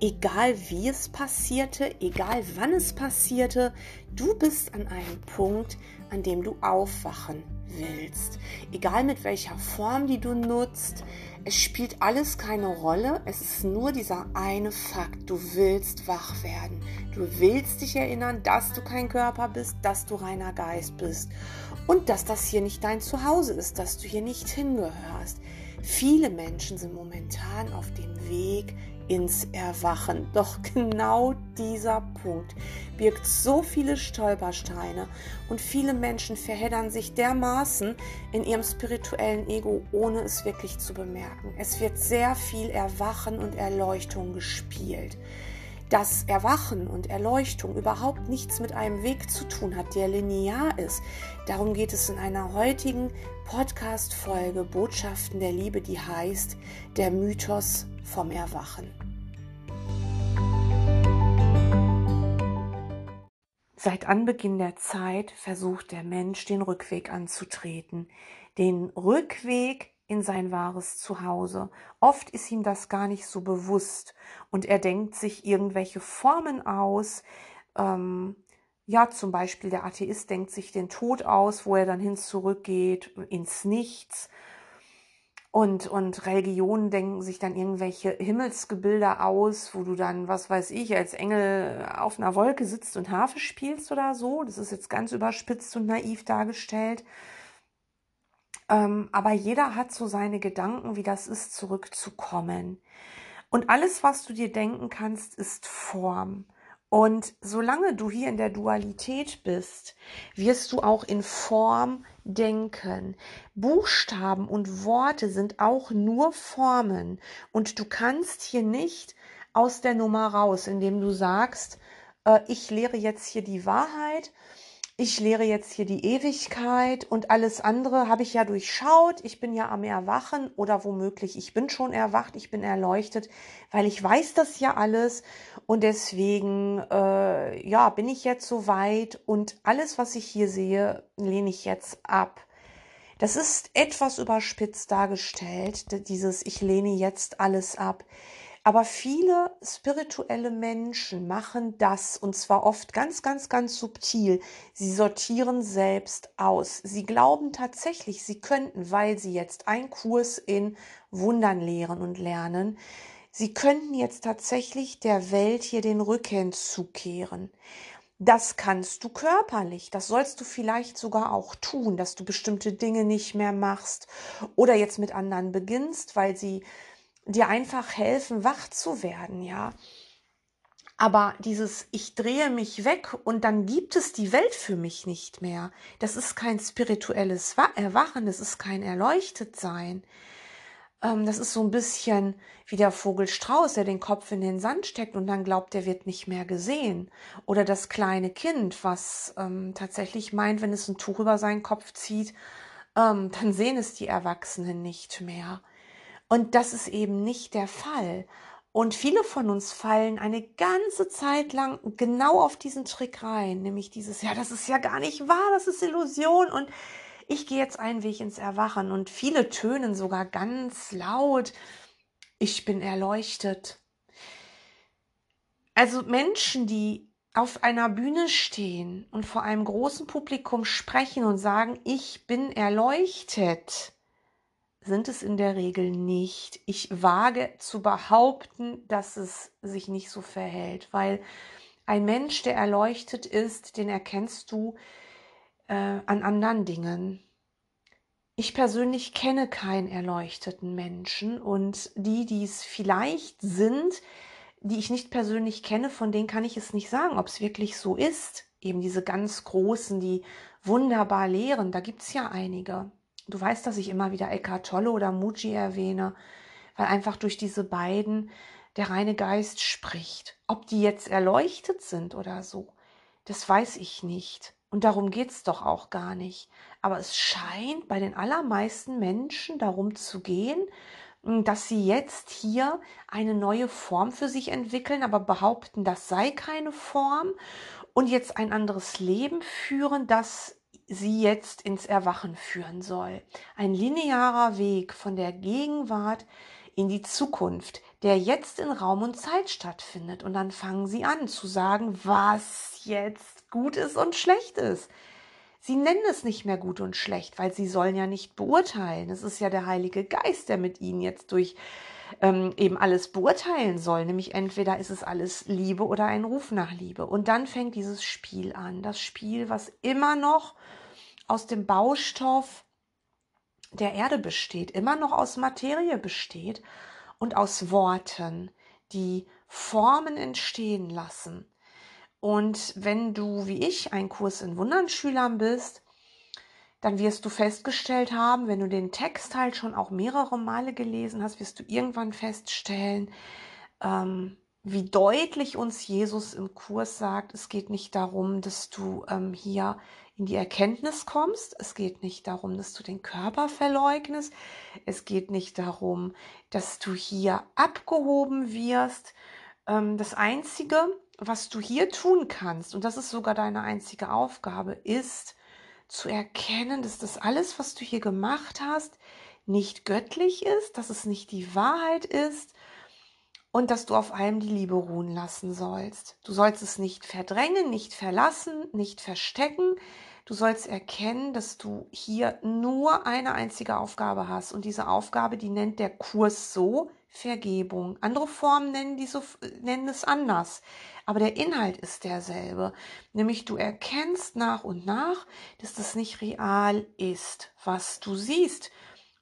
egal wie es passierte, egal wann es passierte, du bist an einem Punkt, an dem du aufwachen willst. Egal mit welcher Form die du nutzt, es spielt alles keine Rolle. Es ist nur dieser eine Fakt. Du willst wach werden. Du willst dich erinnern, dass du kein Körper bist, dass du reiner Geist bist und dass das hier nicht dein Zuhause ist, dass du hier nicht hingehörst. Viele Menschen sind momentan auf dem Weg ins Erwachen. Doch genau dieser Punkt birgt so viele Stolpersteine und viele Menschen verheddern sich dermaßen in ihrem spirituellen Ego, ohne es wirklich zu bemerken. Es wird sehr viel Erwachen und Erleuchtung gespielt. Dass Erwachen und Erleuchtung überhaupt nichts mit einem Weg zu tun hat, der linear ist. Darum geht es in einer heutigen Podcast-Folge Botschaften der Liebe, die heißt Der Mythos vom Erwachen. Seit Anbeginn der Zeit versucht der Mensch den Rückweg anzutreten, den Rückweg in sein wahres Zuhause. Oft ist ihm das gar nicht so bewusst und er denkt sich irgendwelche Formen aus. Ähm, ja, zum Beispiel der Atheist denkt sich den Tod aus, wo er dann hin zurückgeht ins Nichts und, und Religionen denken sich dann irgendwelche Himmelsgebilde aus, wo du dann, was weiß ich, als Engel auf einer Wolke sitzt und Harfe spielst oder so. Das ist jetzt ganz überspitzt und naiv dargestellt. Ähm, aber jeder hat so seine Gedanken, wie das ist, zurückzukommen. Und alles, was du dir denken kannst, ist Form. Und solange du hier in der Dualität bist, wirst du auch in Form denken. Buchstaben und Worte sind auch nur Formen. Und du kannst hier nicht aus der Nummer raus, indem du sagst, äh, ich lehre jetzt hier die Wahrheit ich lehre jetzt hier die Ewigkeit und alles andere habe ich ja durchschaut. Ich bin ja am Erwachen oder womöglich, ich bin schon erwacht, ich bin erleuchtet, weil ich weiß das ja alles und deswegen, äh, ja, bin ich jetzt so weit und alles, was ich hier sehe, lehne ich jetzt ab. Das ist etwas überspitzt dargestellt, dieses Ich lehne jetzt alles ab. Aber viele spirituelle Menschen machen das und zwar oft ganz, ganz, ganz subtil. Sie sortieren selbst aus. Sie glauben tatsächlich, sie könnten, weil sie jetzt einen Kurs in Wundern lehren und lernen, sie könnten jetzt tatsächlich der Welt hier den Rücken zukehren. Das kannst du körperlich, das sollst du vielleicht sogar auch tun, dass du bestimmte Dinge nicht mehr machst oder jetzt mit anderen beginnst, weil sie dir einfach helfen, wach zu werden, ja. Aber dieses Ich drehe mich weg und dann gibt es die Welt für mich nicht mehr. Das ist kein spirituelles Erwachen, das ist kein Erleuchtetsein. Ähm, das ist so ein bisschen wie der Vogel Strauß, der den Kopf in den Sand steckt und dann glaubt, er wird nicht mehr gesehen. Oder das kleine Kind, was ähm, tatsächlich meint, wenn es ein Tuch über seinen Kopf zieht, ähm, dann sehen es die Erwachsenen nicht mehr. Und das ist eben nicht der Fall. Und viele von uns fallen eine ganze Zeit lang genau auf diesen Trick rein, nämlich dieses, ja, das ist ja gar nicht wahr, das ist Illusion und ich gehe jetzt einen Weg ins Erwachen. Und viele tönen sogar ganz laut, ich bin erleuchtet. Also Menschen, die auf einer Bühne stehen und vor einem großen Publikum sprechen und sagen, ich bin erleuchtet, sind es in der Regel nicht. Ich wage zu behaupten, dass es sich nicht so verhält, weil ein Mensch, der erleuchtet ist, den erkennst du äh, an anderen Dingen. Ich persönlich kenne keinen erleuchteten Menschen und die, die es vielleicht sind, die ich nicht persönlich kenne, von denen kann ich es nicht sagen, ob es wirklich so ist. Eben diese ganz großen, die wunderbar lehren, da gibt es ja einige. Du weißt, dass ich immer wieder Eckhart Tolle oder Muji erwähne, weil einfach durch diese beiden der reine Geist spricht. Ob die jetzt erleuchtet sind oder so, das weiß ich nicht. Und darum geht es doch auch gar nicht. Aber es scheint bei den allermeisten Menschen darum zu gehen, hm, dass sie jetzt hier eine neue Form für sich entwickeln, aber behaupten, das sei keine Form und jetzt ein anderes Leben führen, das sie jetzt ins Erwachen führen soll. Ein linearer Weg von der Gegenwart in die Zukunft, der jetzt in Raum und Zeit stattfindet. Und dann fangen sie an zu sagen, was jetzt gut ist und schlecht ist. Sie nennen es nicht mehr gut und schlecht, weil sie sollen ja nicht beurteilen. Es ist ja der Heilige Geist, der mit ihnen jetzt durch ähm, eben alles beurteilen soll. Nämlich entweder ist es alles Liebe oder ein Ruf nach Liebe. Und dann fängt dieses Spiel an. Das Spiel, was immer noch aus dem Baustoff der Erde besteht, immer noch aus Materie besteht und aus Worten, die Formen entstehen lassen. Und wenn du wie ich ein Kurs in Wundern Schülern bist, dann wirst du festgestellt haben, wenn du den Text halt schon auch mehrere Male gelesen hast, wirst du irgendwann feststellen, ähm, wie deutlich uns Jesus im Kurs sagt, es geht nicht darum, dass du ähm, hier in die Erkenntnis kommst, es geht nicht darum, dass du den Körper verleugnest, es geht nicht darum, dass du hier abgehoben wirst. Ähm, das Einzige, was du hier tun kannst, und das ist sogar deine einzige Aufgabe, ist zu erkennen, dass das alles, was du hier gemacht hast, nicht göttlich ist, dass es nicht die Wahrheit ist und dass du auf allem die Liebe ruhen lassen sollst. Du sollst es nicht verdrängen, nicht verlassen, nicht verstecken. Du sollst erkennen, dass du hier nur eine einzige Aufgabe hast. Und diese Aufgabe, die nennt der Kurs so Vergebung. Andere Formen nennen, die so, nennen es anders. Aber der Inhalt ist derselbe. Nämlich du erkennst nach und nach, dass das nicht real ist, was du siehst.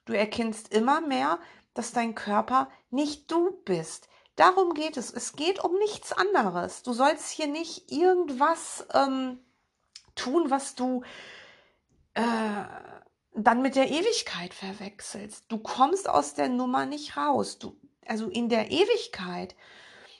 Du erkennst immer mehr, dass dein Körper nicht du bist. Darum geht es. Es geht um nichts anderes. Du sollst hier nicht irgendwas ähm, tun, was du äh, dann mit der Ewigkeit verwechselst. Du kommst aus der Nummer nicht raus. Du, also in der Ewigkeit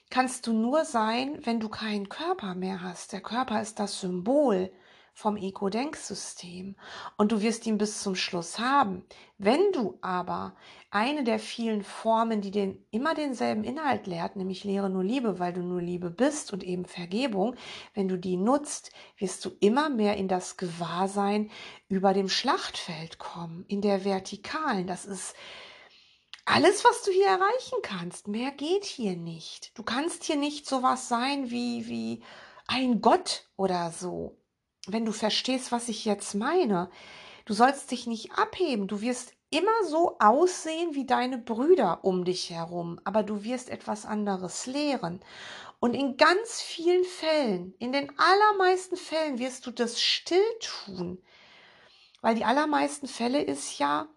kannst du nur sein, wenn du keinen Körper mehr hast. Der Körper ist das Symbol vom Ego-Denksystem und du wirst ihn bis zum Schluss haben. Wenn du aber eine der vielen Formen, die den immer denselben Inhalt lehrt, nämlich Lehre nur Liebe, weil du nur Liebe bist und eben Vergebung, wenn du die nutzt, wirst du immer mehr in das Gewahrsein über dem Schlachtfeld kommen, in der Vertikalen. Das ist alles, was du hier erreichen kannst. Mehr geht hier nicht. Du kannst hier nicht sowas sein wie, wie ein Gott oder so. Wenn du verstehst, was ich jetzt meine. Du sollst dich nicht abheben. Du wirst immer so aussehen wie deine Brüder um dich herum, aber du wirst etwas anderes lehren. Und in ganz vielen Fällen, in den allermeisten Fällen wirst du das still tun. Weil die allermeisten Fälle ist ja,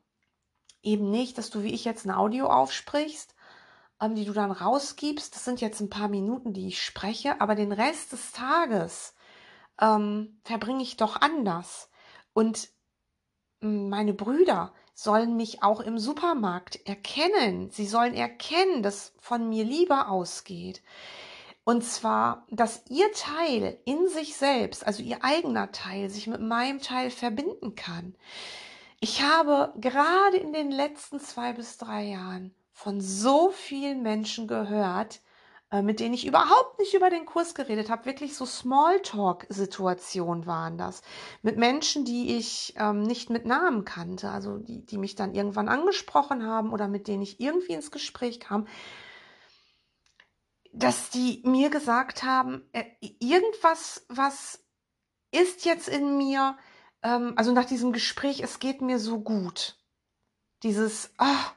eben nicht, dass du wie ich jetzt ein Audio aufsprichst, ähm, die du dann rausgibst. Das sind jetzt ein paar Minuten, die ich spreche, aber den Rest des Tages ähm, verbringe ich doch anders. Und meine Brüder sollen mich auch im Supermarkt erkennen. Sie sollen erkennen, dass von mir Liebe ausgeht. Und zwar, dass ihr Teil in sich selbst, also ihr eigener Teil, sich mit meinem Teil verbinden kann. Ich habe gerade in den letzten zwei bis drei Jahren von so vielen Menschen gehört, mit denen ich überhaupt nicht über den Kurs geredet habe. Wirklich so Smalltalk-Situationen waren das. Mit Menschen, die ich ähm, nicht mit Namen kannte, also die, die mich dann irgendwann angesprochen haben oder mit denen ich irgendwie ins Gespräch kam, dass die mir gesagt haben, äh, irgendwas, was ist jetzt in mir, ähm, also nach diesem Gespräch, es geht mir so gut. Dieses, ah,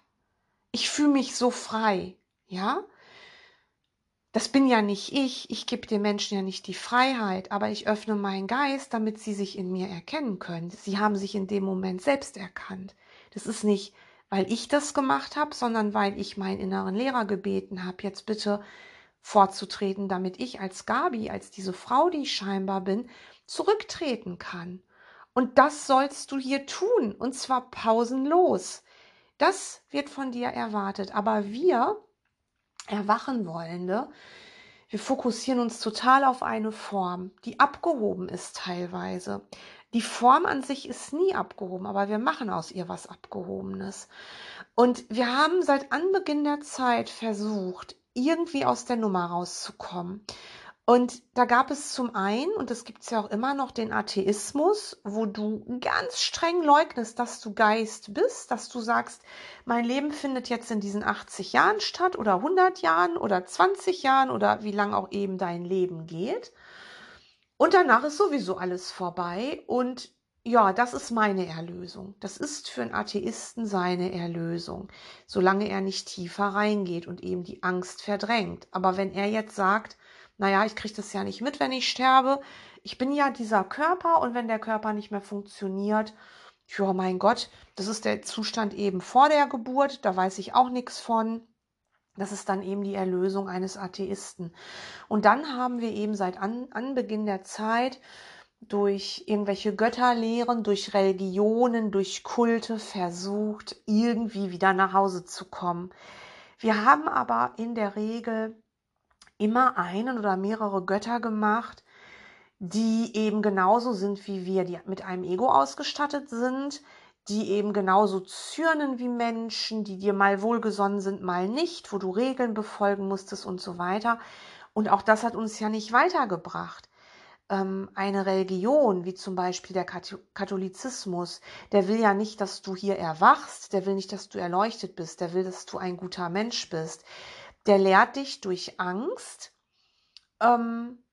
ich fühle mich so frei, ja. Das bin ja nicht ich, ich gebe den Menschen ja nicht die Freiheit, aber ich öffne meinen Geist, damit sie sich in mir erkennen können. Sie haben sich in dem Moment selbst erkannt. Das ist nicht, weil ich das gemacht habe, sondern weil ich meinen inneren Lehrer gebeten habe, jetzt bitte vorzutreten, damit ich als Gabi, als diese Frau, die ich scheinbar bin, zurücktreten kann. Und das sollst du hier tun, und zwar pausenlos. Das wird von dir erwartet. Aber wir, erwachen wollende, wir fokussieren uns total auf eine Form, die abgehoben ist teilweise. Die Form an sich ist nie abgehoben, aber wir machen aus ihr was Abgehobenes. Und wir haben seit Anbeginn der Zeit versucht, irgendwie aus der Nummer rauszukommen. Und da gab es zum einen, und das gibt es ja auch immer noch, den Atheismus, wo du ganz streng leugnest, dass du Geist bist, dass du sagst, mein Leben findet jetzt in diesen 80 Jahren statt oder 100 Jahren oder 20 Jahren oder wie lang auch eben dein Leben geht. Und danach ist sowieso alles vorbei und ja, das ist meine Erlösung. Das ist für einen Atheisten seine Erlösung, solange er nicht tiefer reingeht und eben die Angst verdrängt. Aber wenn er jetzt sagt, naja, ich kriege das ja nicht mit, wenn ich sterbe. Ich bin ja dieser Körper und wenn der Körper nicht mehr funktioniert, ja, mein Gott, das ist der Zustand eben vor der Geburt, da weiß ich auch nichts von. Das ist dann eben die Erlösung eines Atheisten. Und dann haben wir eben seit An Anbeginn der Zeit durch irgendwelche Götterlehren, durch Religionen, durch Kulte versucht, irgendwie wieder nach Hause zu kommen. Wir haben aber in der Regel immer einen oder mehrere Götter gemacht, die eben genauso sind wie wir, die mit einem Ego ausgestattet sind, die eben genauso zürnen wie Menschen, die dir mal wohlgesonnen sind, mal nicht, wo du Regeln befolgen musstest und so weiter. Und auch das hat uns ja nicht weitergebracht. Ähm, eine Religion, wie zum Beispiel der Katholizismus, der will ja nicht, dass du hier erwachst, der will nicht, dass du erleuchtet bist, der will, dass du ein guter Mensch bist der lehrt dich durch Angst, ähm,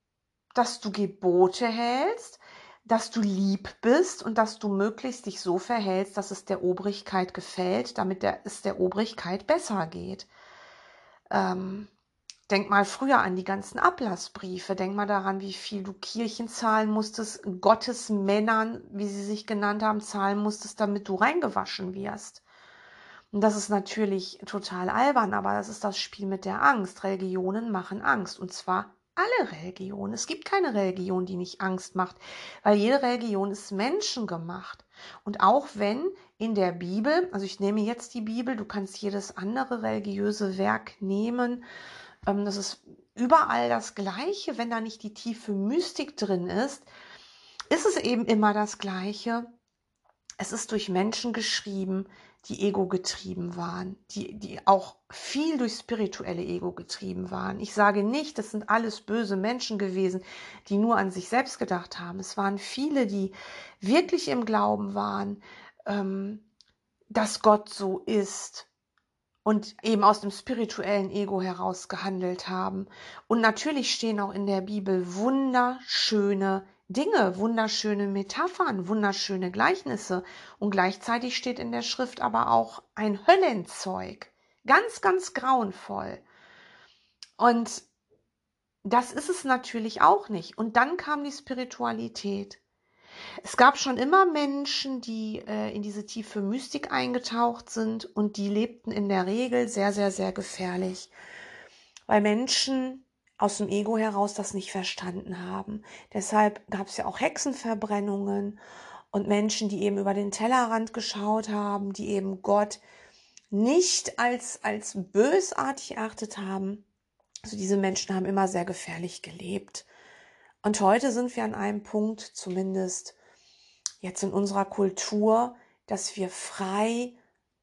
dass du Gebote hältst, dass du lieb bist und dass du möglichst dich so verhältst, dass es der Obrigkeit gefällt, damit der, es der Obrigkeit besser geht. Ähm, denk mal früher an die ganzen Ablassbriefe. Denk mal daran, wie viel du Kirchen zahlen musstest, Gottesmännern, wie sie sich genannt haben, zahlen musstest, damit du reingewaschen wirst. Und das ist natürlich total albern, aber das ist das Spiel mit der Angst. Religionen machen Angst. Und zwar alle Religionen. Es gibt keine Religion, die nicht Angst macht, weil jede Religion ist menschengemacht. Und auch wenn in der Bibel, also ich nehme jetzt die Bibel, du kannst jedes andere religiöse Werk nehmen, ähm, das ist überall das Gleiche, wenn da nicht die tiefe Mystik drin ist, ist es eben immer das Gleiche. Es ist durch Menschen geschrieben, die Ego getrieben waren, die, die auch viel durch spirituelle Ego getrieben waren. Ich sage nicht, das sind alles böse Menschen gewesen, die nur an sich selbst gedacht haben. Es waren viele, die wirklich im Glauben waren, ähm, dass Gott so ist und eben aus dem spirituellen Ego heraus gehandelt haben. Und natürlich stehen auch in der Bibel wunderschöne Dinge, wunderschöne Metaphern, wunderschöne Gleichnisse. Und gleichzeitig steht in der Schrift aber auch ein Höllenzeug. Ganz, ganz grauenvoll. Und das ist es natürlich auch nicht. Und dann kam die Spiritualität. Es gab schon immer Menschen, die äh, in diese tiefe Mystik eingetaucht sind und die lebten in der Regel sehr, sehr, sehr gefährlich, weil Menschen aus dem Ego heraus das nicht verstanden haben. Deshalb gab es ja auch Hexenverbrennungen und Menschen, die eben über den Tellerrand geschaut haben, die eben Gott nicht als, als bösartig erachtet haben. Also diese Menschen haben immer sehr gefährlich gelebt. Und heute sind wir an einem Punkt, zumindest jetzt in unserer Kultur, dass wir frei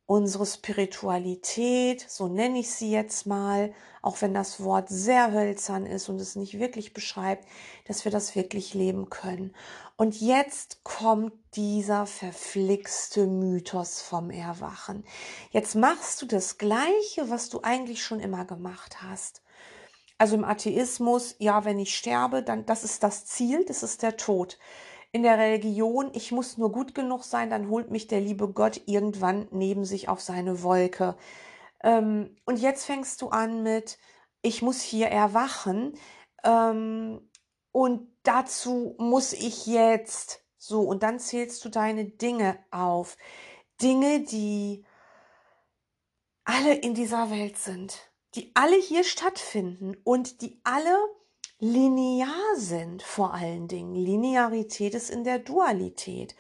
unsere Spiritualität, so nenne ich sie jetzt mal, auch wenn das Wort sehr hölzern ist und es nicht wirklich beschreibt, dass wir das wirklich leben können. Und jetzt kommt dieser verflixte Mythos vom Erwachen. Jetzt machst du das Gleiche, was du eigentlich schon immer gemacht hast. Also im Atheismus, ja, wenn ich sterbe, dann das ist das Ziel, das ist der Tod in der Religion, ich muss nur gut genug sein, dann holt mich der liebe Gott irgendwann neben sich auf seine Wolke. Ähm, und jetzt fängst du an mit, ich muss hier erwachen ähm, und dazu muss ich jetzt so und dann zählst du deine Dinge auf. Dinge, die alle in dieser Welt sind, die alle hier stattfinden und die alle linear sind vor allen Dingen. Linearität ist in der Dualität.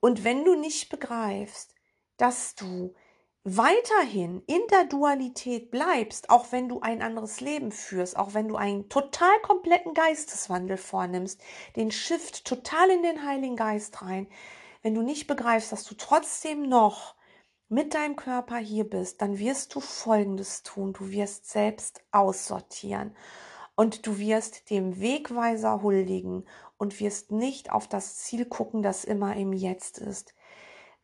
Und wenn du nicht begreifst, dass du weiterhin in der Dualität bleibst, auch wenn du ein anderes Leben führst, auch wenn du einen total kompletten Geisteswandel vornimmst, den Shift total in den Heiligen Geist rein, wenn du nicht begreifst, dass du trotzdem noch mit deinem Körper hier bist, dann wirst du Folgendes tun. Du wirst selbst aussortieren. Und du wirst dem Wegweiser huldigen und wirst nicht auf das Ziel gucken, das immer im Jetzt ist.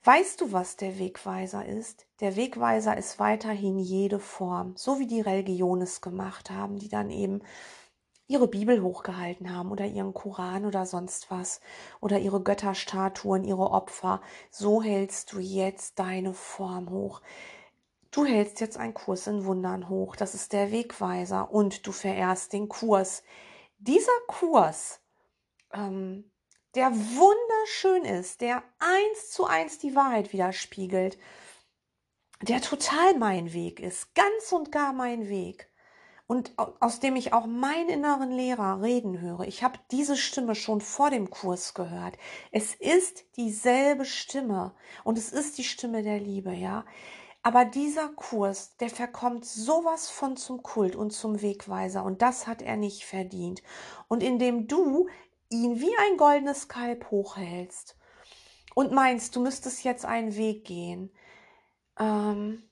Weißt du, was der Wegweiser ist? Der Wegweiser ist weiterhin jede Form, so wie die Religionen es gemacht haben, die dann eben ihre Bibel hochgehalten haben oder ihren Koran oder sonst was oder ihre Götterstatuen, ihre Opfer. So hältst du jetzt deine Form hoch. Du hältst jetzt einen Kurs in Wundern hoch. Das ist der Wegweiser und du verehrst den Kurs. Dieser Kurs ähm, der wunderschön ist, der eins zu eins die Wahrheit widerspiegelt, der total mein Weg ist, ganz und gar mein Weg und aus dem ich auch meinen inneren Lehrer reden höre. Ich habe diese Stimme schon vor dem Kurs gehört. Es ist dieselbe Stimme und es ist die Stimme der Liebe, ja. Aber dieser Kurs, der verkommt sowas von zum Kult und zum Wegweiser und das hat er nicht verdient. Und indem du ihn wie ein goldenes Kalb hochhältst und meinst, du müsstest jetzt einen Weg gehen ähm,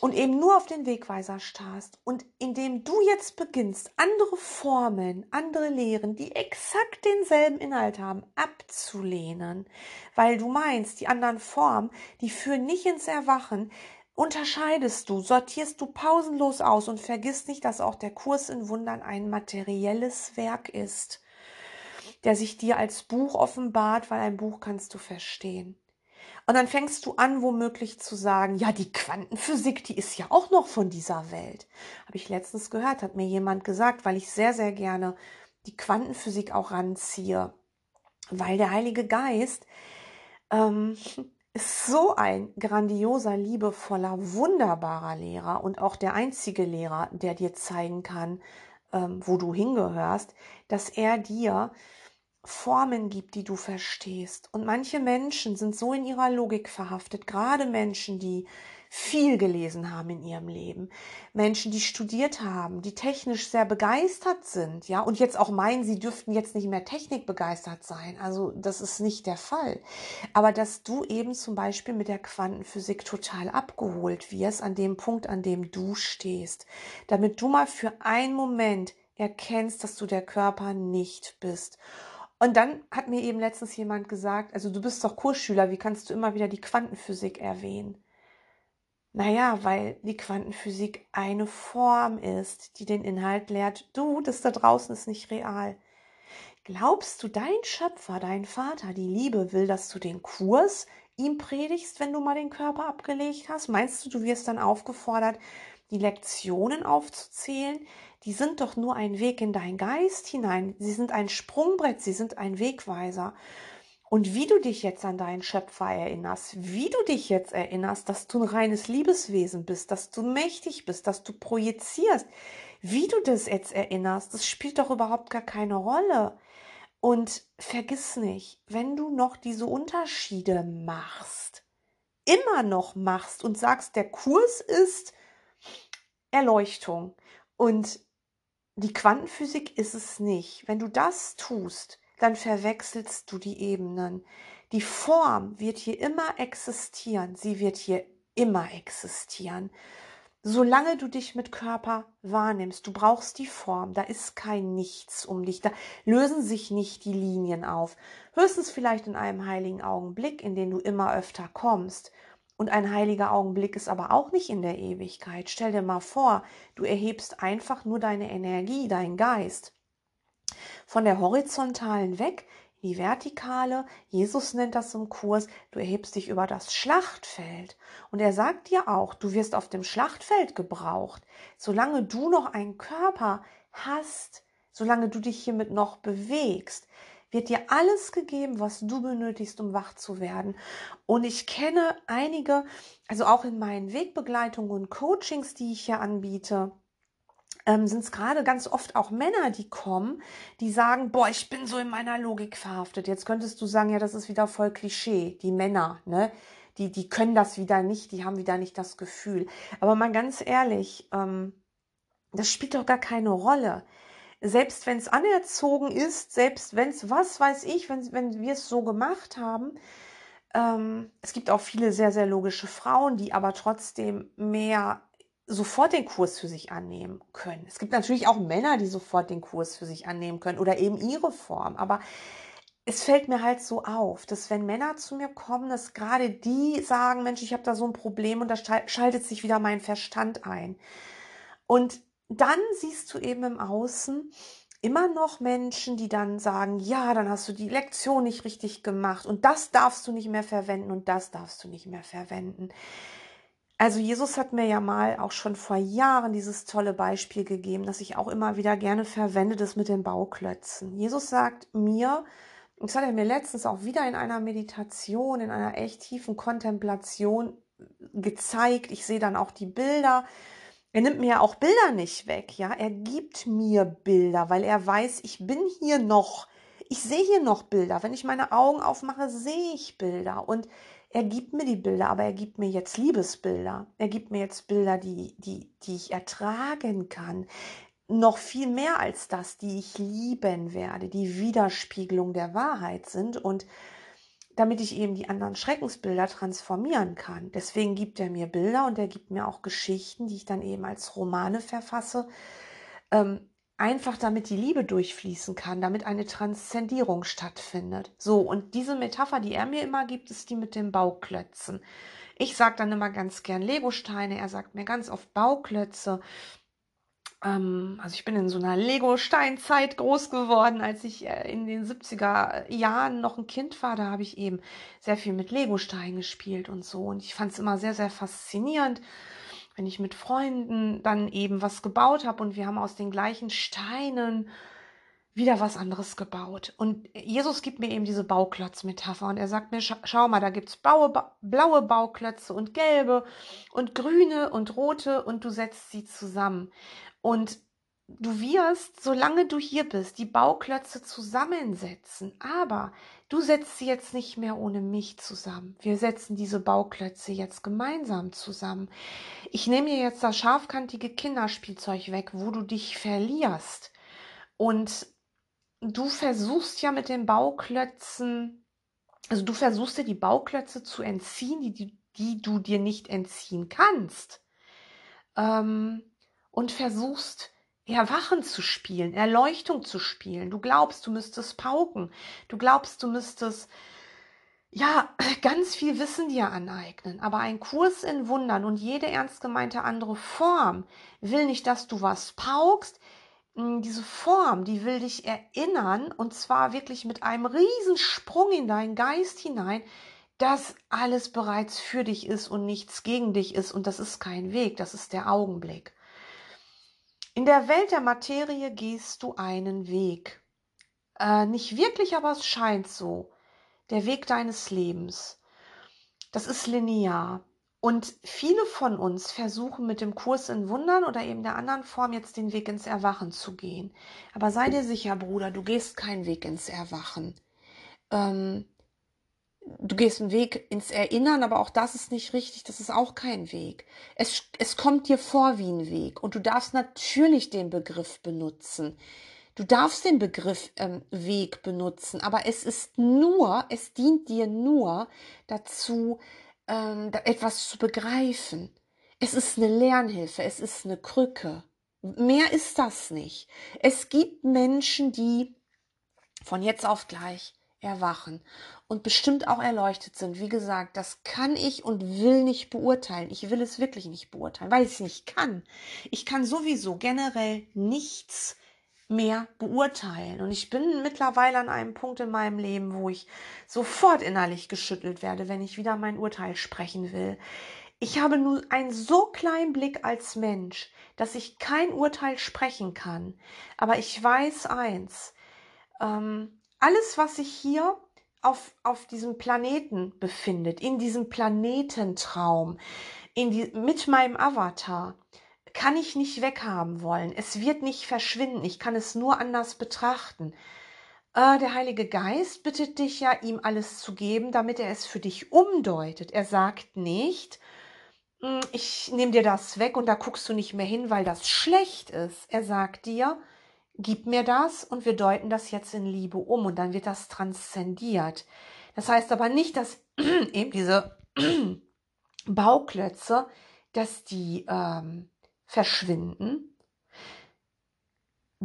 und eben nur auf den Wegweiser starrst und indem du jetzt beginnst, andere Formeln, andere Lehren, die exakt denselben Inhalt haben, abzulehnen, weil du meinst, die anderen Formen, die führen nicht ins Erwachen, unterscheidest du, sortierst du pausenlos aus und vergiss nicht, dass auch der Kurs in Wundern ein materielles Werk ist der sich dir als Buch offenbart, weil ein Buch kannst du verstehen. Und dann fängst du an, womöglich zu sagen, ja, die Quantenphysik, die ist ja auch noch von dieser Welt. Habe ich letztens gehört, hat mir jemand gesagt, weil ich sehr, sehr gerne die Quantenphysik auch ranziehe, weil der Heilige Geist ähm, ist so ein grandioser, liebevoller, wunderbarer Lehrer und auch der einzige Lehrer, der dir zeigen kann, ähm, wo du hingehörst, dass er dir Formen gibt, die du verstehst. Und manche Menschen sind so in ihrer Logik verhaftet, gerade Menschen, die viel gelesen haben in ihrem Leben, Menschen, die studiert haben, die technisch sehr begeistert sind, ja, und jetzt auch meinen, sie dürften jetzt nicht mehr technikbegeistert sein. Also das ist nicht der Fall. Aber dass du eben zum Beispiel mit der Quantenphysik total abgeholt wirst an dem Punkt, an dem du stehst, damit du mal für einen Moment erkennst, dass du der Körper nicht bist und dann hat mir eben letztens jemand gesagt, also du bist doch Kursschüler, wie kannst du immer wieder die Quantenphysik erwähnen? Naja, weil die Quantenphysik eine Form ist, die den Inhalt lehrt, du, das da draußen ist nicht real. Glaubst du, dein Schöpfer, dein Vater, die Liebe will, dass du den Kurs ihm predigst, wenn du mal den Körper abgelegt hast? Meinst du, du wirst dann aufgefordert, die Lektionen aufzuzählen, die sind doch nur ein Weg in deinen Geist hinein. Sie sind ein Sprungbrett, sie sind ein Wegweiser. Und wie du dich jetzt an deinen Schöpfer erinnerst, wie du dich jetzt erinnerst, dass du ein reines Liebeswesen bist, dass du mächtig bist, dass du projizierst, wie du das jetzt erinnerst, das spielt doch überhaupt gar keine Rolle. Und vergiss nicht, wenn du noch diese Unterschiede machst, immer noch machst und sagst, der Kurs ist Erleuchtung und die Quantenphysik ist es nicht. Wenn du das tust, dann verwechselst du die Ebenen. Die Form wird hier immer existieren. Sie wird hier immer existieren. Solange du dich mit Körper wahrnimmst, du brauchst die Form, da ist kein Nichts um dich, da lösen sich nicht die Linien auf. Höchstens vielleicht in einem heiligen Augenblick, in den du immer öfter kommst. Und ein heiliger Augenblick ist aber auch nicht in der Ewigkeit. Stell dir mal vor, du erhebst einfach nur deine Energie, deinen Geist von der horizontalen weg die vertikale. Jesus nennt das im Kurs, du erhebst dich über das Schlachtfeld. Und er sagt dir auch, du wirst auf dem Schlachtfeld gebraucht. Solange du noch einen Körper hast, solange du dich hiermit noch bewegst, wird dir alles gegeben, was du benötigst, um wach zu werden. Und ich kenne einige, also auch in meinen Wegbegleitungen und Coachings, die ich hier anbiete, ähm, sind es gerade ganz oft auch Männer, die kommen, die sagen, boah, ich bin so in meiner Logik verhaftet. Jetzt könntest du sagen, ja, das ist wieder voll Klischee. Die Männer, ne? Die, die können das wieder nicht, die haben wieder nicht das Gefühl. Aber mal ganz ehrlich, ähm, das spielt doch gar keine Rolle selbst wenn es anerzogen ist, selbst wenn es, was weiß ich, wenn, wenn wir es so gemacht haben, ähm, es gibt auch viele sehr, sehr logische Frauen, die aber trotzdem mehr sofort den Kurs für sich annehmen können. Es gibt natürlich auch Männer, die sofort den Kurs für sich annehmen können oder eben ihre Form. Aber es fällt mir halt so auf, dass wenn Männer zu mir kommen, dass gerade die sagen, Mensch, ich habe da so ein Problem und da schaltet sich wieder mein Verstand ein. Und dann siehst du eben im Außen immer noch Menschen, die dann sagen, ja, dann hast du die Lektion nicht richtig gemacht und das darfst du nicht mehr verwenden und das darfst du nicht mehr verwenden. Also Jesus hat mir ja mal auch schon vor Jahren dieses tolle Beispiel gegeben, das ich auch immer wieder gerne verwende, das mit den Bauklötzen. Jesus sagt mir, und das hat er mir letztens auch wieder in einer Meditation, in einer echt tiefen Kontemplation gezeigt. Ich sehe dann auch die Bilder. Er nimmt mir auch Bilder nicht weg, ja. Er gibt mir Bilder, weil er weiß, ich bin hier noch. Ich sehe hier noch Bilder. Wenn ich meine Augen aufmache, sehe ich Bilder. Und er gibt mir die Bilder, aber er gibt mir jetzt Liebesbilder. Er gibt mir jetzt Bilder, die, die, die ich ertragen kann. Noch viel mehr als das, die ich lieben werde, die Widerspiegelung der Wahrheit sind und damit ich eben die anderen Schreckensbilder transformieren kann. Deswegen gibt er mir Bilder und er gibt mir auch Geschichten, die ich dann eben als Romane verfasse, ähm, einfach damit die Liebe durchfließen kann, damit eine Transzendierung stattfindet. So, und diese Metapher, die er mir immer gibt, ist die mit den Bauklötzen. Ich sage dann immer ganz gern Legosteine, er sagt mir ganz oft Bauklötze. Ähm, also ich bin in so einer Lego-Steinzeit groß geworden, als ich äh, in den 70er Jahren noch ein Kind war. Da habe ich eben sehr viel mit Legosteinen gespielt und so. Und ich fand es immer sehr, sehr faszinierend wenn ich mit Freunden dann eben was gebaut habe und wir haben aus den gleichen Steinen wieder was anderes gebaut. Und Jesus gibt mir eben diese Bauklotz-Metapher und er sagt mir, schau mal, da gibt's blaue, blaue Bauklötze und gelbe und grüne und rote und du setzt sie zusammen. Und du wirst, solange du hier bist, die Bauklötze zusammensetzen. Aber du setzt sie jetzt nicht mehr ohne mich zusammen. Wir setzen diese Bauklötze jetzt gemeinsam zusammen. Ich nehme dir jetzt das scharfkantige Kinderspielzeug weg, wo du dich verlierst. Und du versuchst ja mit den Bauklötzen, also du versuchst dir die Bauklötze zu entziehen, die, die, die du dir nicht entziehen kannst. Ähm, und versuchst Erwachen zu spielen, Erleuchtung zu spielen. Du glaubst, du müsstest pauken. Du glaubst, du müsstest ja ganz viel Wissen dir aneignen. Aber ein Kurs in Wundern und jede ernst gemeinte andere Form will nicht, dass du was paukst. Hm, diese Form, die will dich erinnern und zwar wirklich mit einem Riesensprung in deinen Geist hinein, dass alles bereits für dich ist und nichts gegen dich ist und das ist kein Weg, das ist der Augenblick. In der Welt der Materie gehst du einen Weg. Äh, nicht wirklich, aber es scheint so. Der Weg deines Lebens. Das ist linear. Und viele von uns versuchen mit dem Kurs in Wundern oder eben der anderen Form jetzt den Weg ins Erwachen zu gehen. Aber sei dir sicher, Bruder, du gehst keinen Weg ins Erwachen. Ähm, du gehst einen Weg ins Erinnern, aber auch das ist nicht richtig, das ist auch kein Weg. Es, es kommt dir vor wie ein Weg und du darfst natürlich den Begriff benutzen. Du darfst den Begriff ähm, Weg benutzen, aber es ist nur, es dient dir nur dazu, ähm, etwas zu begreifen. Es ist eine Lernhilfe, es ist eine Krücke. Mehr ist das nicht. Es gibt Menschen, die von jetzt auf gleich erwachen und bestimmt auch erleuchtet sind. Wie gesagt, das kann ich und will nicht beurteilen. Ich will es wirklich nicht beurteilen, weil ich es nicht kann. Ich kann sowieso generell nichts mehr beurteilen. Und ich bin mittlerweile an einem Punkt in meinem Leben, wo ich sofort innerlich geschüttelt werde, wenn ich wieder mein Urteil sprechen will. Ich habe nur einen so kleinen Blick als Mensch, dass ich kein Urteil sprechen kann. Aber ich weiß eins, ähm, alles, was sich hier auf, auf diesem Planeten befindet, in diesem Planetentraum, in die, mit meinem Avatar, kann ich nicht weghaben wollen. Es wird nicht verschwinden. Ich kann es nur anders betrachten. Äh, der Heilige Geist bittet dich ja, ihm alles zu geben, damit er es für dich umdeutet. Er sagt nicht, hm, ich nehme dir das weg und da guckst du nicht mehr hin, weil das schlecht ist. Er sagt dir, gib mir das und wir deuten das jetzt in Liebe um und dann wird das transzendiert. Das heißt aber nicht, dass eben diese Bauklötze, dass die, ähm, verschwinden.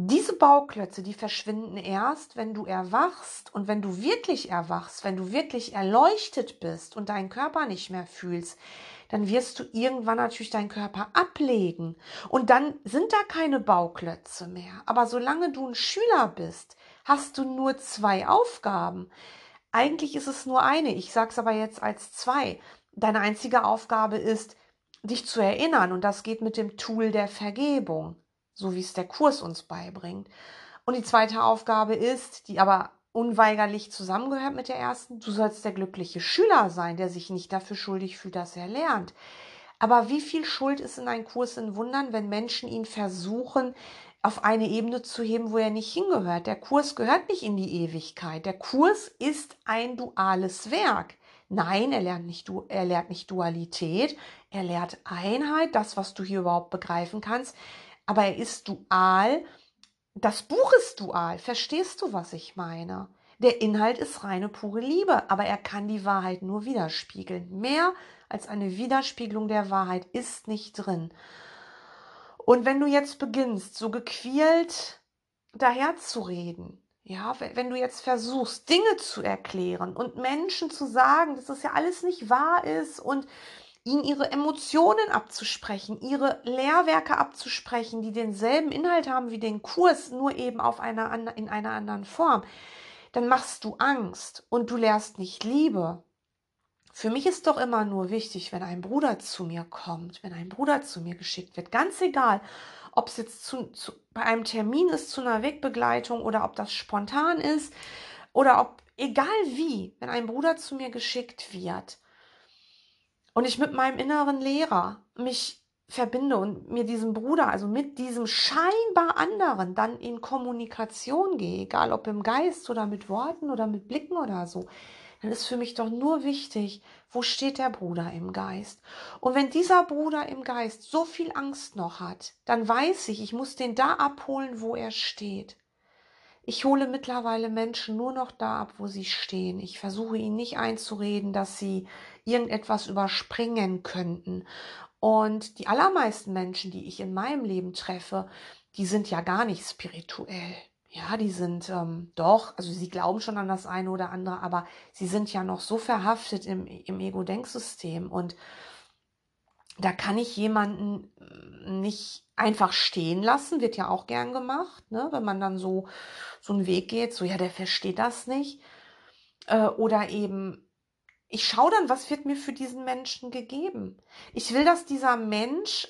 Diese Bauklötze, die verschwinden erst, wenn du erwachst und wenn du wirklich erwachst, wenn du wirklich erleuchtet bist und deinen Körper nicht mehr fühlst, dann wirst du irgendwann natürlich deinen Körper ablegen. Und dann sind da keine Bauklötze mehr. Aber solange du ein Schüler bist, hast du nur zwei Aufgaben. Eigentlich ist es nur eine. Ich sage es aber jetzt als zwei. Deine einzige Aufgabe ist, dich zu erinnern. Und das geht mit dem Tool der Vergebung, so wie es der Kurs uns beibringt. Und die zweite Aufgabe ist, die aber unweigerlich zusammengehört mit der ersten. Du sollst der glückliche Schüler sein, der sich nicht dafür schuldig fühlt, dass er lernt. Aber wie viel Schuld ist in einem Kurs in Wundern, wenn Menschen ihn versuchen, auf eine Ebene zu heben, wo er nicht hingehört? Der Kurs gehört nicht in die Ewigkeit. Der Kurs ist ein duales Werk. Nein, er lernt nicht, er lernt nicht Dualität, er lernt Einheit, das, was du hier überhaupt begreifen kannst. Aber er ist dual das Buch ist dual. Verstehst du, was ich meine? Der Inhalt ist reine pure Liebe, aber er kann die Wahrheit nur widerspiegeln. Mehr als eine Widerspiegelung der Wahrheit ist nicht drin. Und wenn du jetzt beginnst, so gequält daherzureden, ja, wenn du jetzt versuchst, Dinge zu erklären und Menschen zu sagen, dass das ja alles nicht wahr ist und ihnen ihre Emotionen abzusprechen, ihre Lehrwerke abzusprechen, die denselben Inhalt haben wie den Kurs, nur eben auf einer, in einer anderen Form, dann machst du Angst und du lehrst nicht Liebe. Für mich ist doch immer nur wichtig, wenn ein Bruder zu mir kommt, wenn ein Bruder zu mir geschickt wird, ganz egal, ob es jetzt zu, zu, bei einem Termin ist, zu einer Wegbegleitung oder ob das spontan ist oder ob, egal wie, wenn ein Bruder zu mir geschickt wird, und ich mit meinem inneren Lehrer mich verbinde und mir diesem Bruder, also mit diesem scheinbar anderen, dann in Kommunikation gehe, egal ob im Geist oder mit Worten oder mit Blicken oder so, dann ist für mich doch nur wichtig, wo steht der Bruder im Geist. Und wenn dieser Bruder im Geist so viel Angst noch hat, dann weiß ich, ich muss den da abholen, wo er steht. Ich hole mittlerweile Menschen nur noch da ab, wo sie stehen. Ich versuche ihnen nicht einzureden, dass sie irgendetwas überspringen könnten. Und die allermeisten Menschen, die ich in meinem Leben treffe, die sind ja gar nicht spirituell. Ja, die sind ähm, doch, also sie glauben schon an das eine oder andere, aber sie sind ja noch so verhaftet im, im Ego-Denksystem. Und da kann ich jemanden nicht einfach stehen lassen, wird ja auch gern gemacht, ne? wenn man dann so, so einen Weg geht, so ja, der versteht das nicht. Äh, oder eben, ich schaue dann, was wird mir für diesen Menschen gegeben. Ich will, dass dieser Mensch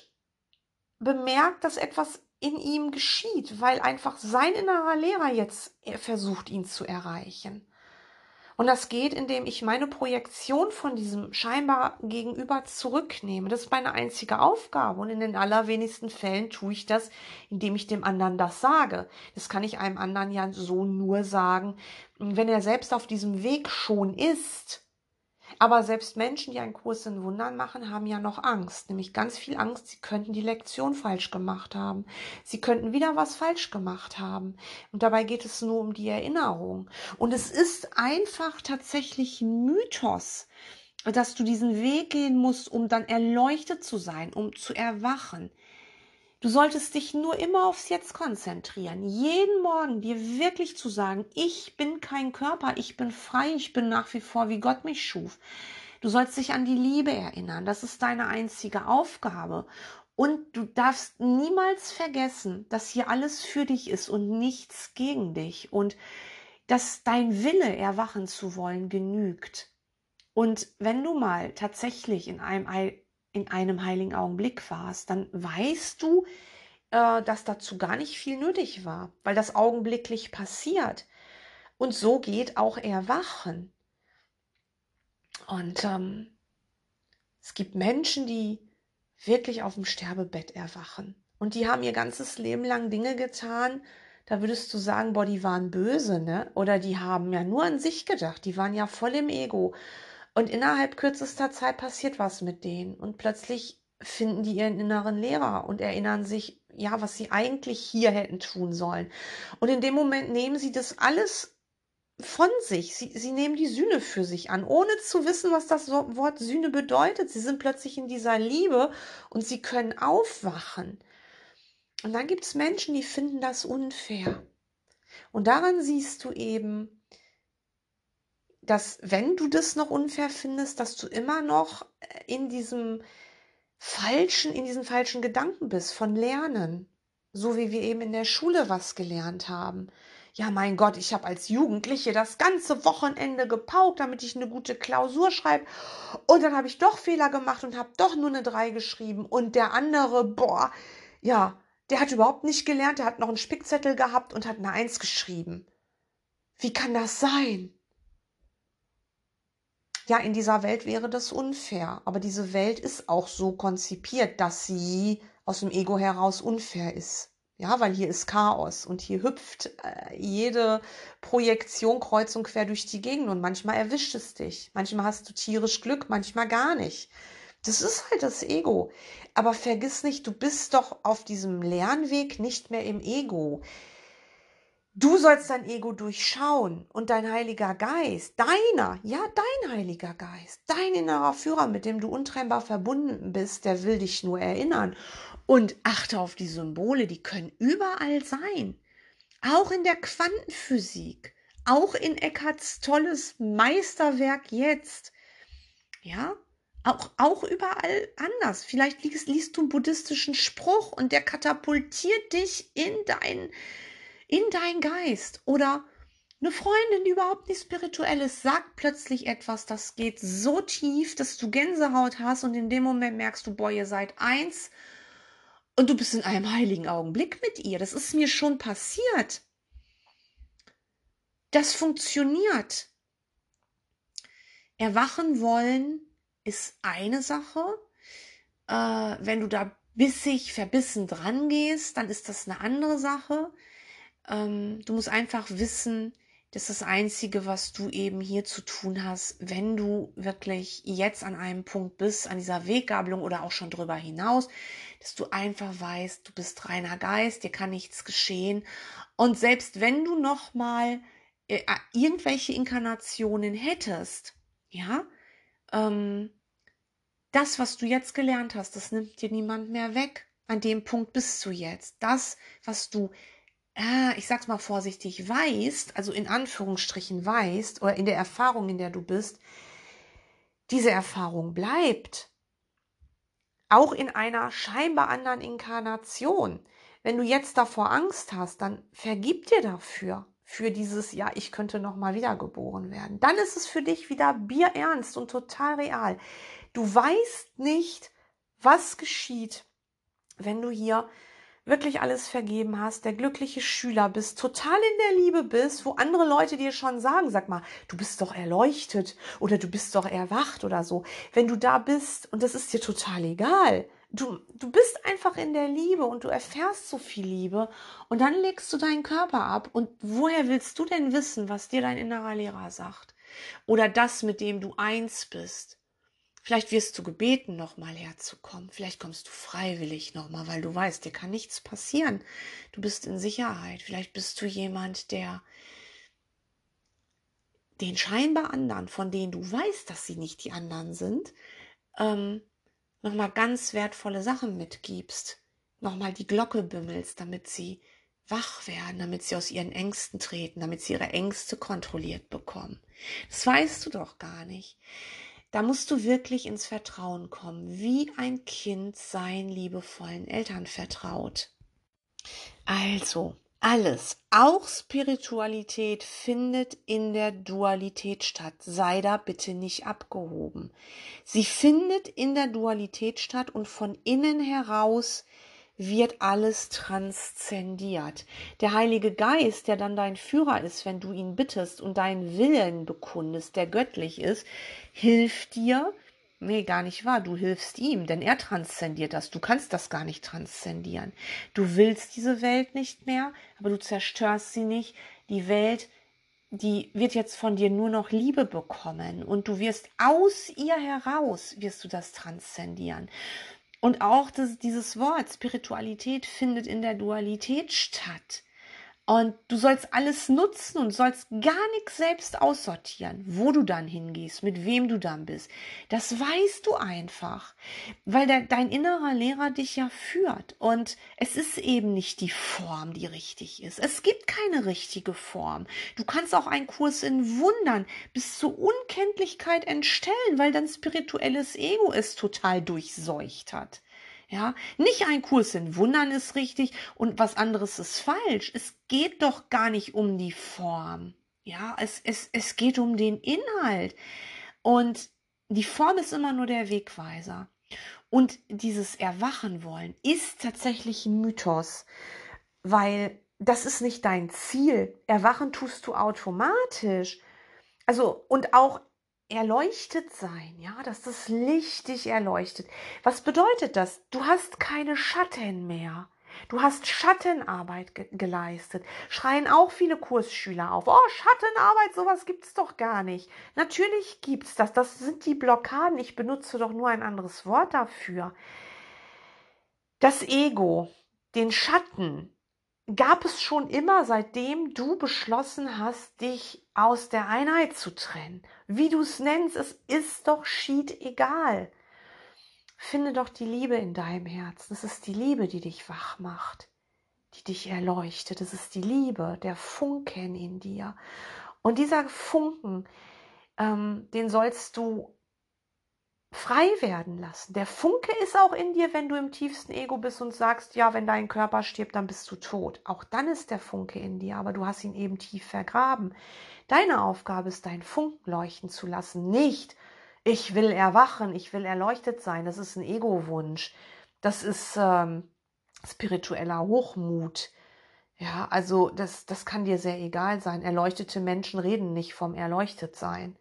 bemerkt, dass etwas in ihm geschieht, weil einfach sein innerer Lehrer jetzt versucht, ihn zu erreichen. Und das geht, indem ich meine Projektion von diesem scheinbar Gegenüber zurücknehme. Das ist meine einzige Aufgabe. Und in den allerwenigsten Fällen tue ich das, indem ich dem anderen das sage. Das kann ich einem anderen ja so nur sagen, wenn er selbst auf diesem Weg schon ist aber selbst Menschen, die einen Kurs in Wundern machen, haben ja noch Angst, nämlich ganz viel Angst, sie könnten die Lektion falsch gemacht haben. Sie könnten wieder was falsch gemacht haben. Und dabei geht es nur um die Erinnerung. Und es ist einfach tatsächlich ein Mythos, dass du diesen Weg gehen musst, um dann erleuchtet zu sein, um zu erwachen. Du solltest dich nur immer aufs Jetzt konzentrieren. Jeden Morgen dir wirklich zu sagen, ich bin kein Körper, ich bin frei, ich bin nach wie vor, wie Gott mich schuf. Du sollst dich an die Liebe erinnern. Das ist deine einzige Aufgabe. Und du darfst niemals vergessen, dass hier alles für dich ist und nichts gegen dich. Und dass dein Wille, erwachen zu wollen, genügt. Und wenn du mal tatsächlich in einem in einem heiligen Augenblick warst, dann weißt du, äh, dass dazu gar nicht viel nötig war, weil das augenblicklich passiert. Und so geht auch Erwachen. Und ähm, es gibt Menschen, die wirklich auf dem Sterbebett erwachen. Und die haben ihr ganzes Leben lang Dinge getan, da würdest du sagen, boah, die waren böse, ne? Oder die haben ja nur an sich gedacht, die waren ja voll im Ego. Und innerhalb kürzester Zeit passiert was mit denen. Und plötzlich finden die ihren inneren Lehrer und erinnern sich, ja, was sie eigentlich hier hätten tun sollen. Und in dem Moment nehmen sie das alles von sich. Sie, sie nehmen die Sühne für sich an, ohne zu wissen, was das Wort Sühne bedeutet. Sie sind plötzlich in dieser Liebe und sie können aufwachen. Und dann gibt es Menschen, die finden das unfair. Und daran siehst du eben, dass wenn du das noch unfair findest, dass du immer noch in diesem falschen, in diesen falschen Gedanken bist von Lernen. So wie wir eben in der Schule was gelernt haben. Ja, mein Gott, ich habe als Jugendliche das ganze Wochenende gepaukt, damit ich eine gute Klausur schreibe. Und dann habe ich doch Fehler gemacht und habe doch nur eine 3 geschrieben. Und der andere, boah, ja, der hat überhaupt nicht gelernt, der hat noch einen Spickzettel gehabt und hat eine Eins geschrieben. Wie kann das sein? Ja, in dieser Welt wäre das unfair, aber diese Welt ist auch so konzipiert, dass sie aus dem Ego heraus unfair ist. Ja, weil hier ist Chaos und hier hüpft äh, jede Projektion kreuz und quer durch die Gegend und manchmal erwischt es dich. Manchmal hast du tierisch Glück, manchmal gar nicht. Das ist halt das Ego. Aber vergiss nicht, du bist doch auf diesem Lernweg nicht mehr im Ego. Du sollst dein Ego durchschauen und dein Heiliger Geist, deiner, ja, dein Heiliger Geist, dein innerer Führer, mit dem du untrennbar verbunden bist, der will dich nur erinnern. Und achte auf die Symbole, die können überall sein. Auch in der Quantenphysik, auch in Eckharts tolles Meisterwerk jetzt. Ja, auch, auch überall anders. Vielleicht liest, liest du einen buddhistischen Spruch und der katapultiert dich in dein, in dein Geist. Oder eine Freundin, die überhaupt nicht spirituell ist, sagt plötzlich etwas, das geht so tief, dass du Gänsehaut hast und in dem Moment merkst du, boah, ihr seid eins und du bist in einem heiligen Augenblick mit ihr. Das ist mir schon passiert. Das funktioniert. Erwachen wollen ist eine Sache. Äh, wenn du da bissig, verbissen dran gehst, dann ist das eine andere Sache. Ähm, du musst einfach wissen, das ist das Einzige, was du eben hier zu tun hast, wenn du wirklich jetzt an einem Punkt bist, an dieser Weggabelung oder auch schon drüber hinaus, dass du einfach weißt, du bist reiner Geist, dir kann nichts geschehen. Und selbst wenn du noch mal äh, irgendwelche Inkarnationen hättest, ja, ähm, das, was du jetzt gelernt hast, das nimmt dir niemand mehr weg. An dem Punkt bist du jetzt. Das, was du, äh, ich sag's mal vorsichtig, weißt, also in Anführungsstrichen weißt, oder in der Erfahrung, in der du bist, diese Erfahrung bleibt. Auch in einer scheinbar anderen Inkarnation. Wenn du jetzt davor Angst hast, dann vergib dir dafür für dieses, ja, ich könnte noch mal wiedergeboren werden. Dann ist es für dich wieder bierernst und total real. Du weißt nicht, was geschieht, wenn du hier wirklich alles vergeben hast, der glückliche Schüler bist, total in der Liebe bist, wo andere Leute dir schon sagen, sag mal, du bist doch erleuchtet oder du bist doch erwacht oder so. Wenn du da bist und das ist dir total egal, du, du bist einfach in der Liebe und du erfährst so viel Liebe und dann legst du deinen Körper ab und woher willst du denn wissen, was dir dein innerer Lehrer sagt? Oder das, mit dem du eins bist? Vielleicht wirst du gebeten, nochmal herzukommen. Vielleicht kommst du freiwillig nochmal, weil du weißt, dir kann nichts passieren. Du bist in Sicherheit. Vielleicht bist du jemand, der den scheinbar anderen, von denen du weißt, dass sie nicht die anderen sind, ähm, nochmal ganz wertvolle Sachen mitgibst, nochmal die Glocke bimmelst, damit sie wach werden, damit sie aus ihren Ängsten treten, damit sie ihre Ängste kontrolliert bekommen. Das weißt du doch gar nicht. Da musst du wirklich ins Vertrauen kommen, wie ein Kind seinen liebevollen Eltern vertraut. Also, alles, auch Spiritualität findet in der Dualität statt. Sei da bitte nicht abgehoben. Sie findet in der Dualität statt und von innen heraus wird alles transzendiert. Der Heilige Geist, der dann dein Führer ist, wenn du ihn bittest und deinen Willen bekundest, der göttlich ist, hilft dir, Nee, gar nicht wahr. Du hilfst ihm, denn er transzendiert das. Du kannst das gar nicht transzendieren. Du willst diese Welt nicht mehr, aber du zerstörst sie nicht. Die Welt, die wird jetzt von dir nur noch Liebe bekommen und du wirst aus ihr heraus, wirst du das transzendieren. Und auch das, dieses Wort Spiritualität findet in der Dualität statt. Und du sollst alles nutzen und sollst gar nichts selbst aussortieren, wo du dann hingehst, mit wem du dann bist. Das weißt du einfach, weil der, dein innerer Lehrer dich ja führt. Und es ist eben nicht die Form, die richtig ist. Es gibt keine richtige Form. Du kannst auch einen Kurs in Wundern bis zur Unkenntlichkeit entstellen, weil dein spirituelles Ego es total durchseucht hat. Ja, nicht ein Kurs in Wundern ist richtig und was anderes ist falsch. Es geht doch gar nicht um die Form. Ja, es, es, es geht um den Inhalt. Und die Form ist immer nur der Wegweiser. Und dieses Erwachen wollen ist tatsächlich ein Mythos, weil das ist nicht dein Ziel. Erwachen tust du automatisch. Also, und auch erleuchtet sein, ja, dass das Licht dich erleuchtet. Was bedeutet das? Du hast keine Schatten mehr. Du hast Schattenarbeit ge geleistet. Schreien auch viele Kursschüler auf. Oh, Schattenarbeit, sowas gibt's doch gar nicht. Natürlich gibt's das. Das sind die Blockaden. Ich benutze doch nur ein anderes Wort dafür. Das Ego, den Schatten, gab es schon immer, seitdem du beschlossen hast, dich aus der Einheit zu trennen. Wie du es nennst, es ist doch schied egal. Finde doch die Liebe in deinem Herzen. Es ist die Liebe, die dich wach macht, die dich erleuchtet. Es ist die Liebe, der Funken in dir. Und dieser Funken, ähm, den sollst du frei werden lassen. Der Funke ist auch in dir, wenn du im tiefsten Ego bist und sagst, ja, wenn dein Körper stirbt, dann bist du tot. Auch dann ist der Funke in dir, aber du hast ihn eben tief vergraben. Deine Aufgabe ist, deinen Funken leuchten zu lassen. Nicht, ich will erwachen, ich will erleuchtet sein. Das ist ein Ego-Wunsch. Das ist ähm, spiritueller Hochmut. Ja, also das, das kann dir sehr egal sein. Erleuchtete Menschen reden nicht vom Erleuchtetsein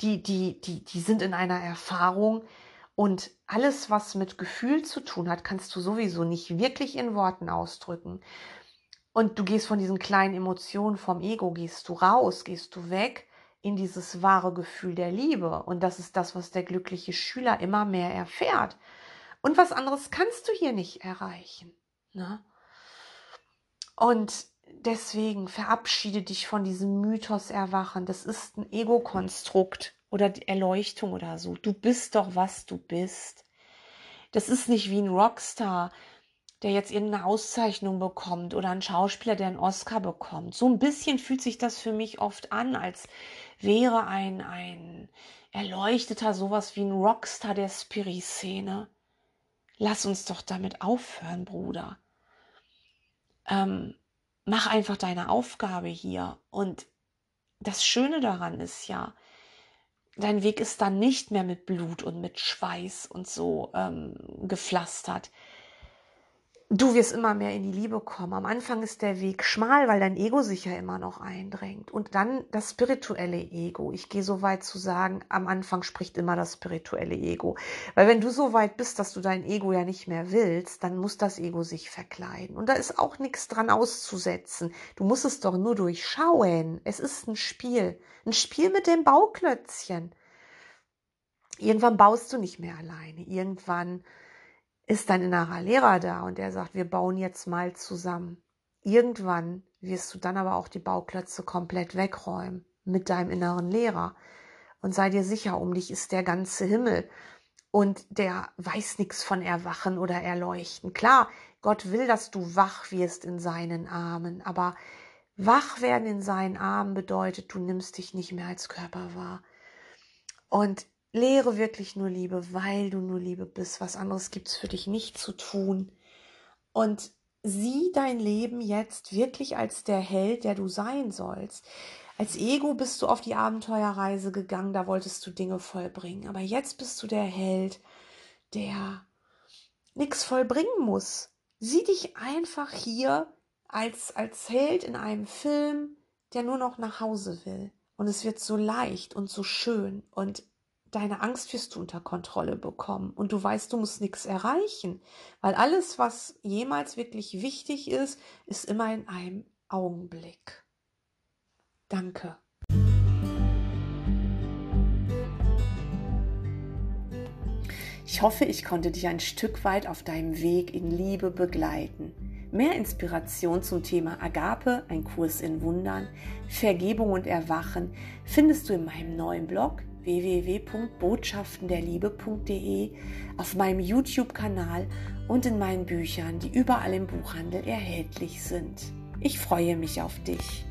die, die, die, die sind in einer Erfahrung und alles, was mit Gefühl zu tun hat, kannst du sowieso nicht wirklich in Worten ausdrücken. Und du gehst von diesen kleinen Emotionen vom Ego, gehst du raus, gehst du weg in dieses wahre Gefühl der Liebe. Und das ist das, was der glückliche Schüler immer mehr erfährt. Und was anderes kannst du hier nicht erreichen. Ne? Und deswegen verabschiede dich von diesem Mythos erwachen. Das ist ein Ego-Konstrukt oder die Erleuchtung oder so. Du bist doch, was du bist. Das ist nicht wie ein Rockstar, der jetzt irgendeine Auszeichnung bekommt oder ein Schauspieler, der einen Oscar bekommt. So ein bisschen fühlt sich das für mich oft an, als wäre ein, ein Erleuchteter sowas wie ein Rockstar der Spiri-Szene. Lass uns doch damit aufhören, Bruder. Ähm, mach einfach deine Aufgabe hier. Und das Schöne daran ist ja, dein Weg ist dann nicht mehr mit Blut und mit Schweiß und so ähm, gepflastert du wirst immer mehr in die Liebe kommen. Am Anfang ist der Weg schmal, weil dein Ego sich ja immer noch eindrängt. Und dann das spirituelle Ego. Ich gehe so weit zu sagen, am Anfang spricht immer das spirituelle Ego. Weil wenn du so weit bist, dass du dein Ego ja nicht mehr willst, dann muss das Ego sich verkleiden. Und da ist auch nichts dran auszusetzen. Du musst es doch nur durchschauen. Es ist ein Spiel. Ein Spiel mit dem Bauklötzchen. Irgendwann baust du nicht mehr alleine. Irgendwann ist dein innerer Lehrer da und er sagt, wir bauen jetzt mal zusammen. Irgendwann wirst du dann aber auch die Bauklötze komplett wegräumen mit deinem inneren Lehrer. Und sei dir sicher, um dich ist der ganze Himmel. Und der weiß nichts von Erwachen oder Erleuchten. Klar, Gott will, dass du wach wirst in seinen Armen, aber wach werden in seinen Armen bedeutet, du nimmst dich nicht mehr als Körper wahr. Und Lehre wirklich nur Liebe, weil du nur Liebe bist. Was anderes gibt es für dich nicht zu tun. Und sieh dein Leben jetzt wirklich als der Held, der du sein sollst. Als Ego bist du auf die Abenteuerreise gegangen, da wolltest du Dinge vollbringen. Aber jetzt bist du der Held, der nichts vollbringen muss. Sieh dich einfach hier als, als Held in einem Film, der nur noch nach Hause will. Und es wird so leicht und so schön. Und deine Angst wirst du unter Kontrolle bekommen und du weißt, du musst nichts erreichen, weil alles, was jemals wirklich wichtig ist, ist immer in einem Augenblick. Danke. Ich hoffe, ich konnte dich ein Stück weit auf deinem Weg in Liebe begleiten. Mehr Inspiration zum Thema Agape, ein Kurs in Wundern, Vergebung und Erwachen findest du in meinem neuen Blog www.botschaftenderliebe.de, auf meinem YouTube-Kanal und in meinen Büchern, die überall im Buchhandel erhältlich sind. Ich freue mich auf dich.